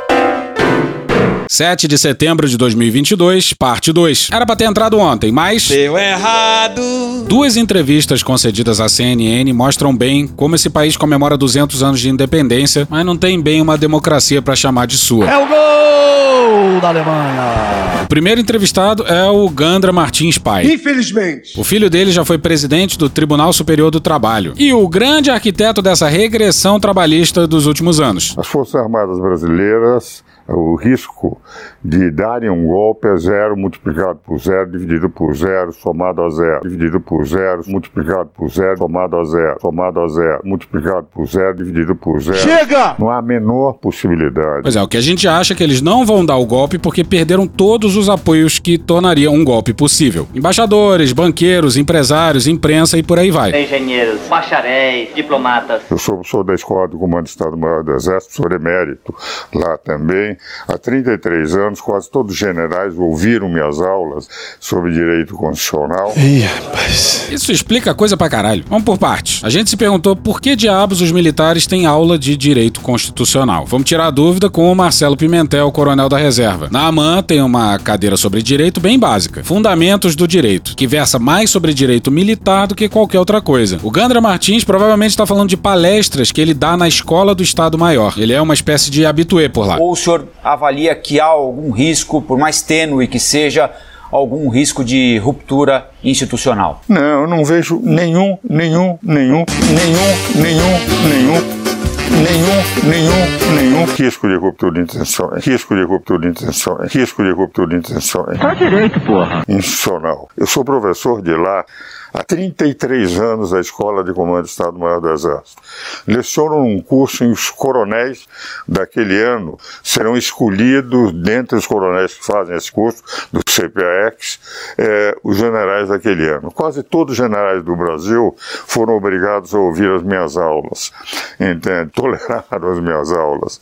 S3: 7 de setembro de 2022, parte 2. Era pra ter entrado ontem, mas.
S48: Deu errado.
S3: Duas entrevistas concedidas à CNN mostram bem como esse país comemora 200 anos de independência, mas não tem bem uma democracia pra chamar de sua.
S48: É o gol da Alemanha.
S3: O primeiro entrevistado é o Gandra Martins Pai.
S48: Infelizmente.
S3: O filho dele já foi presidente do Tribunal Superior do Trabalho e o grande arquiteto dessa regressão trabalhista dos últimos anos.
S49: As Forças Armadas Brasileiras, o risco de darem um golpe é zero multiplicado por zero, dividido por zero, somado a zero, dividido por zero, multiplicado por zero, somado a zero, somado a zero, multiplicado por zero, dividido por zero.
S48: Chega!
S49: Não há a menor possibilidade.
S3: Pois é, o que a gente acha é que eles não vão dar o golpe porque perderam todos os apoios que tornariam um golpe possível. Embaixadores, banqueiros, empresários, imprensa e por aí vai.
S50: Engenheiros, bacharéis, diplomatas.
S49: Eu sou, sou da Escola do Comando do Estado-Maior do Exército, sou emérito lá também. Há 33 anos, quase todos os generais ouviram minhas aulas sobre direito constitucional.
S3: Ih, rapaz. Isso explica coisa pra caralho. Vamos por partes. A gente se perguntou por que diabos os militares têm aula de direito constitucional. Vamos tirar a dúvida com o Marcelo Pimentel, coronel da reserva. Na AMAN tem uma cadeira sobre direito bem básica. Fundamentos do direito, que versa mais sobre direito militar do que qualquer outra coisa. O Gandra Martins provavelmente está falando de palestras que ele dá na escola do Estado Maior. Ele é uma espécie de habitué por lá.
S51: Ou o senhor avalia que há algum risco, por mais tênue que seja, algum risco de ruptura institucional?
S49: Não, eu não vejo nenhum, nenhum, nenhum, nenhum, nenhum, nenhum. Nenhum, nenhum, nenhum risco de ruptura intencional. Risco de ruptura intencional. Risco de ruptura intencional.
S50: Tá direito, porra.
S49: Institucional. Eu sou professor de lá há 33 anos da Escola de Comando do Estado-Maior do Exército. Leciono num curso em os coronéis daquele ano serão escolhidos, dentre os coronéis que fazem esse curso, do CPAX, eh, os generais daquele ano. Quase todos os generais do Brasil foram obrigados a ouvir as minhas aulas, entende? Toleraram as minhas aulas,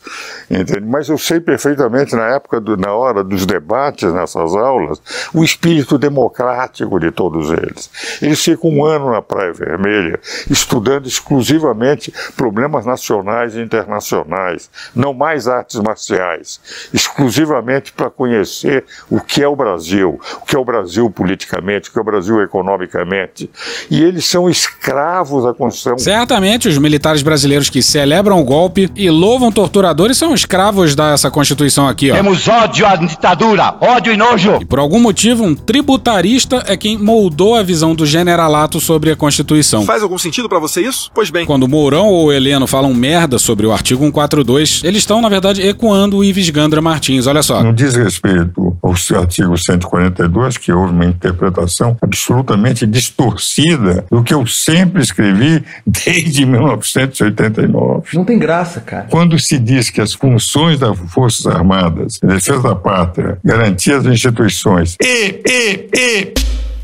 S49: entende? Mas eu sei perfeitamente, na época, do, na hora dos debates nessas aulas, o espírito democrático de todos eles. Eles ficam um ano na Praia Vermelha estudando exclusivamente problemas nacionais e internacionais, não mais artes marciais, exclusivamente para conhecer o que é o Brasil, o que é o Brasil politicamente, o que é o Brasil economicamente. E eles são escravos da Constituição.
S3: Certamente, os militares brasileiros que celebram o golpe e louvam torturadores são escravos dessa Constituição aqui, ó.
S48: Temos ódio à ditadura, ódio e nojo.
S3: E por algum motivo, um tributarista é quem moldou a visão do generalato sobre a Constituição.
S52: Faz algum sentido pra você isso? Pois bem.
S3: Quando o Mourão ou Heleno falam merda sobre o artigo 142, eles estão, na verdade, ecoando o Ives Gandra Martins. Olha só.
S49: No diz respeito ao artigo 142, que houve uma interpretação absolutamente distorcida do que eu sempre escrevi desde 1989.
S53: Não tem graça, cara.
S49: Quando se diz que as funções das Forças Armadas, defesa da pátria, garantia das instituições e, e, e,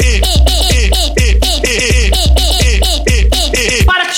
S48: Para que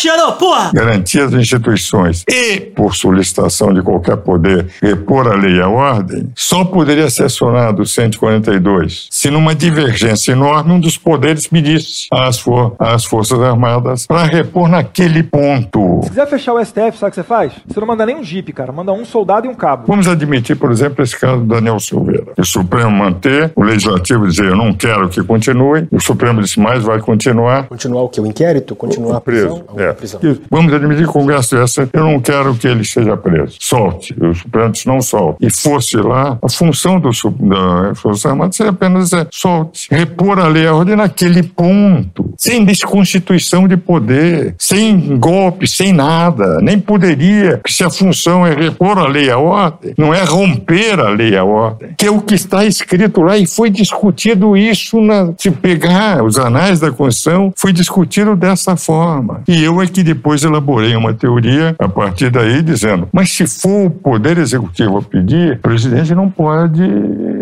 S48: chorou, porra!
S49: garantia das instituições e, por solicitação de qualquer poder, repor a lei e a ordem, só poderia ser acionado o 142 se numa divergência enorme um dos poderes pedisse às, for às Forças Armadas para repor naquele ponto.
S54: Se quiser fechar o STF, sabe o que você faz? Você não manda nem um jipe, cara. Manda um soldado e um cabo.
S49: Vamos admitir, por exemplo, esse caso do Daniel Silveira. O Supremo manter, o Legislativo dizer eu não quero que continue, o Supremo disse mais vai continuar.
S53: Continuar o que? O inquérito? Continuar a
S49: preso.
S53: prisão?
S49: É.
S53: prisão.
S49: Vamos admitir que o Congresso essa, eu não quero que ele seja preso. Solte. O Supremo disse não solte. E fosse lá, a função do, da Força Armada seria apenas dizer solte. Repor a lei e a ordem naquele ponto. Sem desconstituição de poder, sem golpe, sem nada. Nem poderia. Se a função é repor a lei a ordem, não é romper a lei a ordem. Que é o que está escrito lá e foi discutido isso na, se pegar os anais da Constituição, foi discutido dessa forma. E eu é que depois elaborei uma teoria a partir daí, dizendo: mas se for o Poder Executivo a pedir, o presidente não pode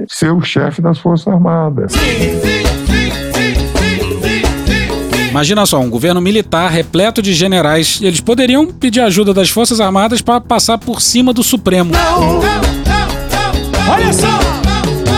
S49: ser o chefe das Forças Armadas.
S3: Imagina só, um governo militar repleto de generais, eles poderiam pedir ajuda das Forças Armadas para passar por cima do Supremo.
S28: Olha só!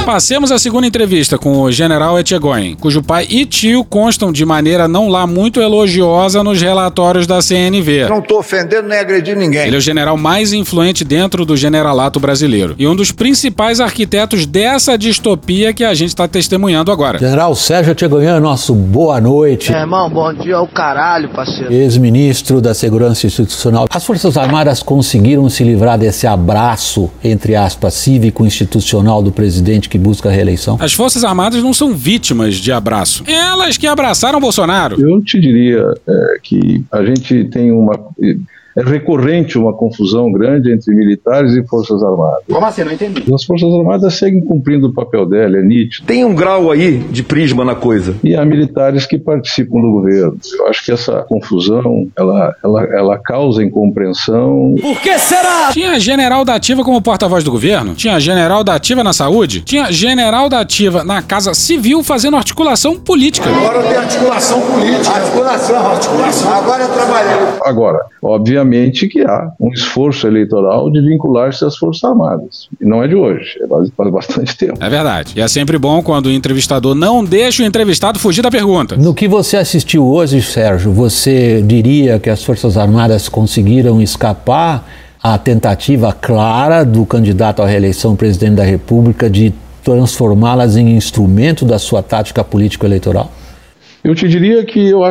S3: Passemos a segunda entrevista com o general Etchegóin, cujo pai e tio constam de maneira não lá muito elogiosa nos relatórios da CNV.
S55: Não tô ofendendo nem agredindo ninguém.
S3: Ele é o general mais influente dentro do generalato brasileiro e um dos principais arquitetos dessa distopia que a gente está testemunhando agora.
S56: General Sérgio Etchegoian, nosso boa noite.
S57: É, irmão, bom dia ao caralho, parceiro.
S56: Ex-ministro da Segurança Institucional. As Forças Armadas conseguiram se livrar desse abraço, entre aspas, cívico-institucional do presidente que busca a reeleição?
S3: As Forças Armadas não são vítimas de abraço. Elas que abraçaram Bolsonaro.
S58: Eu te diria é, que a gente tem uma é recorrente uma confusão grande entre militares e forças armadas.
S55: Como assim? Não entendi.
S58: As forças armadas seguem cumprindo o papel dela, é nítido.
S52: Tem um grau aí de prisma na coisa.
S58: E há militares que participam do governo. Eu acho que essa confusão, ela, ela, ela causa incompreensão.
S28: Por que será?
S3: Tinha general da ativa como porta-voz do governo? Tinha general da ativa na saúde? Tinha general da ativa na casa civil fazendo articulação política.
S55: Agora tem articulação política. Articulação, articulação. Agora é trabalhando.
S58: Agora, obviamente que há um esforço eleitoral de vincular-se às Forças Armadas. E não é de hoje, é faz bastante tempo.
S3: É verdade. E é sempre bom quando o entrevistador não deixa o entrevistado fugir da pergunta.
S56: No que você assistiu hoje, Sérgio, você diria que as Forças Armadas conseguiram escapar à tentativa clara do candidato à reeleição presidente da República de transformá-las em instrumento da sua tática político-eleitoral?
S58: Eu te diria que, eu,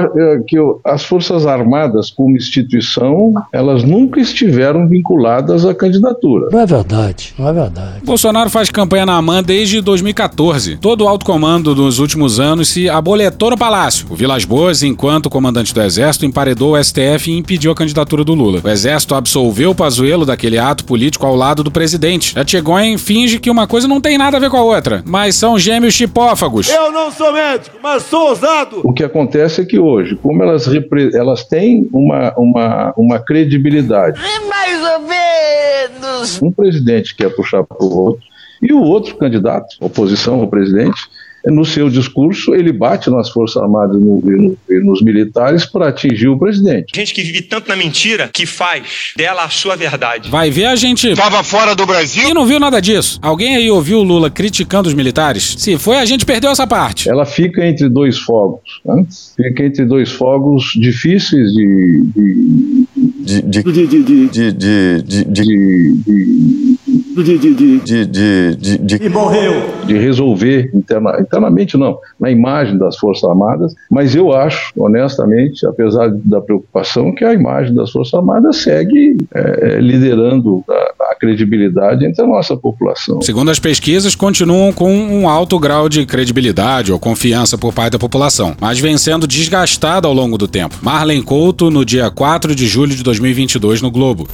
S58: que eu, as Forças Armadas, como instituição, elas nunca estiveram vinculadas à candidatura.
S56: Não é verdade, não é verdade.
S3: Bolsonaro faz campanha na AMAN desde 2014. Todo o alto comando dos últimos anos se aboletou no palácio. O Vilas Boas, enquanto comandante do Exército, emparedou o STF e impediu a candidatura do Lula. O Exército absolveu o Pazuello daquele ato político ao lado do presidente. A Tchegoin finge que uma coisa não tem nada a ver com a outra, mas são gêmeos chipófagos.
S28: Eu não sou médico, mas sou ousado.
S58: O que acontece é que hoje, como elas, elas têm uma, uma, uma credibilidade.
S28: Mais ou menos.
S58: Um presidente quer puxar para o outro, e o outro candidato, oposição ao presidente, no seu discurso, ele bate nas Forças Armadas e, no, no, e nos militares para atingir o presidente.
S52: Gente que vive tanto na mentira que faz dela a sua verdade.
S3: Vai ver a gente.
S55: Tava fora do Brasil?
S3: E não viu nada disso. Alguém aí ouviu o Lula criticando os militares? Se foi, a gente perdeu essa parte.
S58: Ela fica entre dois fogos. Né? Fica entre dois fogos difíceis de.
S49: de, de, de, de, de, de, de
S58: de, de, de, de, de, de, de,
S28: morreu.
S58: de resolver interna, internamente não, na imagem das Forças Armadas, mas eu acho, honestamente, apesar da preocupação, que a imagem das Forças Armadas segue é, liderando a, a credibilidade entre a nossa população.
S3: Segundo as pesquisas, continuam com um alto grau de credibilidade ou confiança por parte da população, mas vem sendo desgastada ao longo do tempo. Marlen Couto, no dia 4 de julho de 2022, no Globo.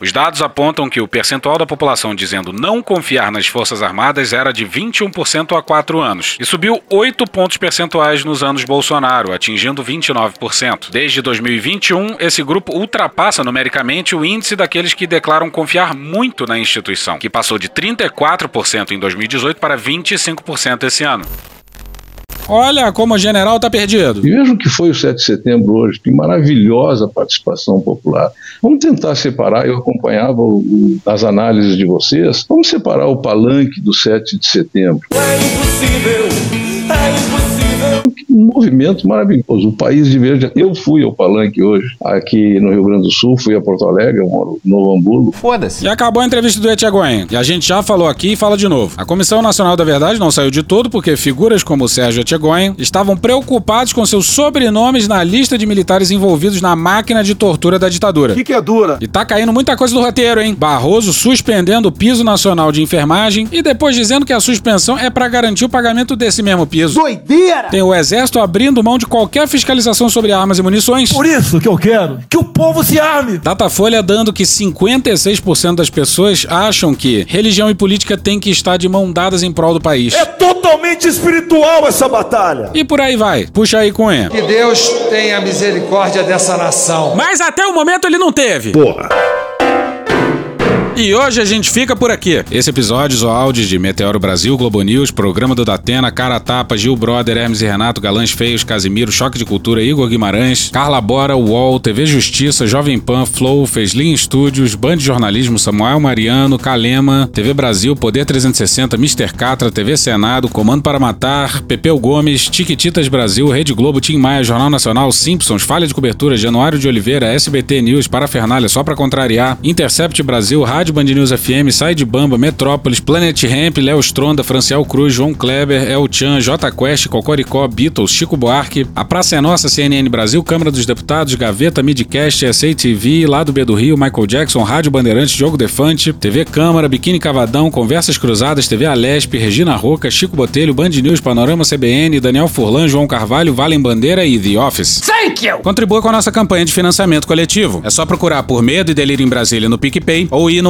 S3: Os dados apontam que o percentual da população dizendo não confiar nas Forças Armadas era de 21% há quatro anos e subiu 8 pontos percentuais nos anos Bolsonaro, atingindo 29%. Desde 2021, esse grupo ultrapassa numericamente o índice daqueles que declaram confiar muito na instituição, que passou de 34% em 2018 para 25% esse ano. Olha como o general tá perdido.
S58: E veja o que foi o 7 de setembro hoje, que maravilhosa participação popular. Vamos tentar separar, eu acompanhava o, as análises de vocês, vamos separar o palanque do 7 de setembro.
S28: É impossível, é impossível.
S58: Um movimento maravilhoso. O país de verde. Eu fui ao palanque hoje, aqui no Rio Grande do Sul, fui a Porto Alegre, eu moro no Novo Hamburgo.
S3: Foda-se. E acabou a entrevista do Etiagoen. E a gente já falou aqui e fala de novo. A Comissão Nacional da Verdade não saiu de todo porque figuras como o Sérgio Etiagoen estavam preocupados com seus sobrenomes na lista de militares envolvidos na máquina de tortura da ditadura.
S52: O que, que é dura?
S3: E tá caindo muita coisa do roteiro, hein? Barroso suspendendo o piso nacional de enfermagem e depois dizendo que a suspensão é para garantir o pagamento desse mesmo piso.
S28: Doideira!
S3: Tem o exército abrindo mão de qualquer fiscalização sobre armas e munições.
S59: Por isso que eu quero que o povo se arme.
S3: Datafolha dando que 56% das pessoas acham que religião e política têm que estar de mão dadas em prol do país.
S59: É totalmente espiritual essa batalha.
S3: E por aí vai. Puxa aí com E.
S60: Que Deus tenha misericórdia dessa nação.
S3: Mas até o momento ele não teve.
S59: Porra.
S3: E hoje a gente fica por aqui. Esse episódio ou áudios de Meteoro Brasil, Globo News, Programa do Datena, Cara Tapa, Gil Brother, Hermes e Renato, Galãs Feios, Casimiro, Choque de Cultura, Igor Guimarães, Carla Bora, UOL, TV Justiça, Jovem Pan, Flow, Feslim Studios, Band de Jornalismo, Samuel Mariano, Calema, TV Brasil, Poder 360, Mr. Catra, TV Senado, Comando para Matar, Pepeu Gomes, Tiquititas Brasil, Rede Globo, Tim Maia, Jornal Nacional, Simpsons, Falha de Cobertura, Januário de Oliveira, SBT News, Parafernália, Só Pra Contrariar, Intercept Brasil, Rádio Band News FM, Side Bamba, Metrópolis, Planet Ramp, Léo Stronda, Franciel Cruz, João Kleber, El Chan, J Quest, Cocoricó, Beatles, Chico Buarque, A Praça é Nossa, CNN Brasil, Câmara dos Deputados, Gaveta, Midcast, SA TV, Lado B do Rio, Michael Jackson, Rádio Bandeirantes, Jogo Defante, TV Câmara, Biquíni Cavadão, Conversas Cruzadas, TV Alesp, Regina Roca, Chico Botelho, Band News, Panorama CBN, Daniel Furlan, João Carvalho, Valem Bandeira e The Office.
S28: Thank you!
S3: Contribua com a nossa campanha de financiamento coletivo. É só procurar por Medo e Delírio em Brasília no PicPay ou ir no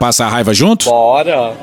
S3: passar a raiva junto?
S28: Bora!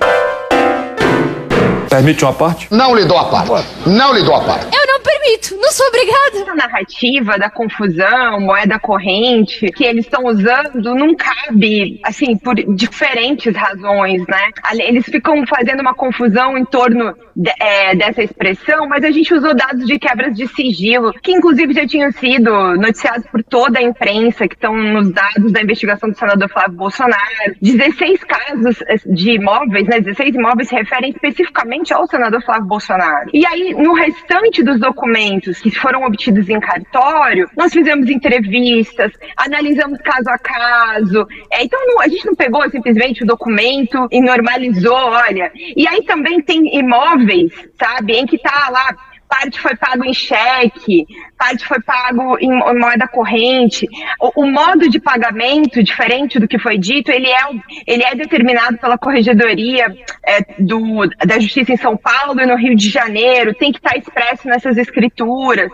S59: Permite uma parte?
S55: Não lhe dou a parte. Não lhe dou a parte.
S38: Eu não permito, não sou obrigada.
S36: A narrativa da confusão, moeda corrente, que eles estão usando, não cabe, assim, por diferentes razões, né? Eles ficam fazendo uma confusão em torno de- é, dessa expressão, mas a gente usou dados de quebras de sigilo, que inclusive já tinham sido noticiados por toda a imprensa, que estão nos dados da investigação do senador Flávio Bolsonaro. 16 casos eh, de imóveis, né? 16 imóveis se referem especificamente ao senador Flávio Bolsonaro. E aí, no restante dos documentos que foram obtidos em cartório, nós fizemos entrevistas, analisamos caso a caso. É, então, não- a gente não pegou simplesmente o documento e normalizou, olha. E aí também tem imóveis, sabe, em que tá lá parte foi pago em cheque, parte foi pago em mo- moeda corrente. O, o modo de pagamento, diferente do que foi dito, ele é, ele é determinado pela Corregedoria é, do, da Justiça em São Paulo e no Rio de Janeiro, tem que estar expresso nessas escrituras.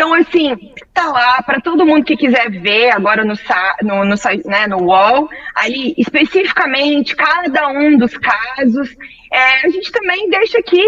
S36: Então, assim, tá lá para todo mundo que quiser ver agora no, no, no, né, no UOL, ali especificamente cada um dos casos. É, a gente também deixa aqui,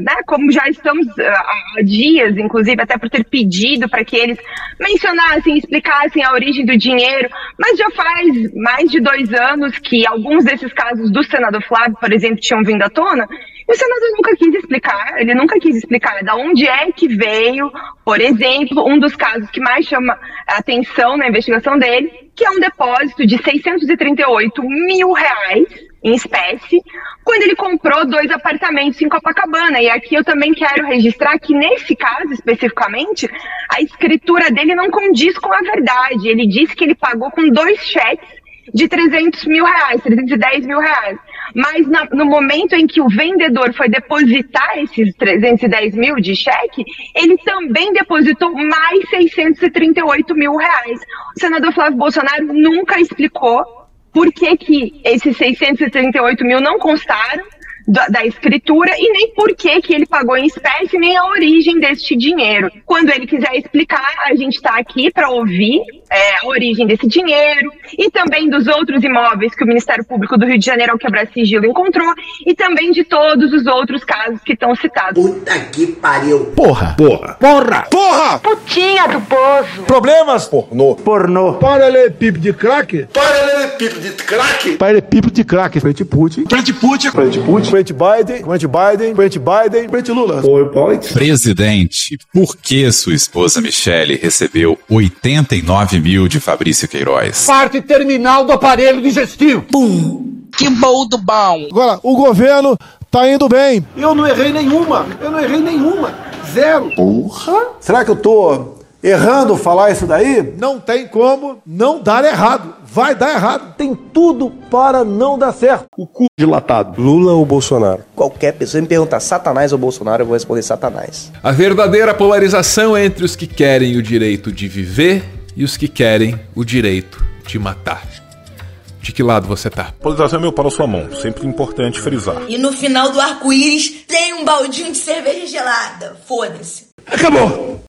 S36: né, como já estamos é, há dias, inclusive, até por ter pedido para que eles mencionassem, explicassem a origem do dinheiro, mas já faz mais de dois anos que alguns desses casos do senador Flávio, por exemplo, tinham vindo à tona, o senador nunca quis explicar, ele nunca quis explicar da onde é que veio, por exemplo, um dos casos que mais chama a atenção na investigação dele, que é um depósito de 638 mil reais em espécie, quando ele comprou dois apartamentos em Copacabana. E aqui eu também quero registrar que nesse caso especificamente, a escritura dele não condiz com a verdade. Ele disse que ele pagou com dois cheques de 300 mil reais, 310 mil reais. Mas na- no momento em que o vendedor foi depositar esses 310 mil de cheque, ele também depositou mais 638 mil reais. O senador Flávio Bolsonaro nunca explicou por que, que esses 638 mil não constaram da, da escritura e nem por que, que ele pagou em espécie, nem a origem deste dinheiro. Quando ele quiser explicar, a gente está aqui para ouvir é, a origem desse dinheiro e também dos outros imóveis que o Ministério Público do Rio de Janeiro, ao quebrar sigilo, encontrou e também de todos os outros casos que estão citados.
S55: Puta que pariu.
S59: Porra. Porra. Porra. Porra.
S36: Putinha do poço.
S59: Problemas? Pornô. Pornô. Paralelepípedo de crack?
S55: Paralelepípedo de crack.
S59: Paralelepípedo de crack. Frente Putin. Frente Putin. Frente Putin. Frente Biden. Frente Biden. Frente Biden. Frente Lula.
S61: Presidente, por que sua esposa Michele recebeu 89 mil de Fabrício Queiroz?
S55: Parte terminal do aparelho digestivo.
S28: Que bom do bom!
S59: Agora, o governo tá indo bem. Eu não errei nenhuma. Eu não errei nenhuma.
S9: zero.
S13: Porra!
S9: Será que eu tô errando falar isso daí? Não tem como não dar errado. Vai dar errado. Tem tudo para não dar certo.
S62: O cu dilatado. Lula ou Bolsonaro?
S63: Qualquer pessoa me perguntar Satanás ou Bolsonaro, eu vou responder Satanás.
S7: A verdadeira polarização é entre os que querem o direito de viver e os que querem o direito de matar. De que lado você tá?
S62: Polarização é meu para a sua mão. Sempre importante frisar.
S24: E no final do arco-íris tem um baldinho de cerveja gelada. Foda-se.
S9: Acabou.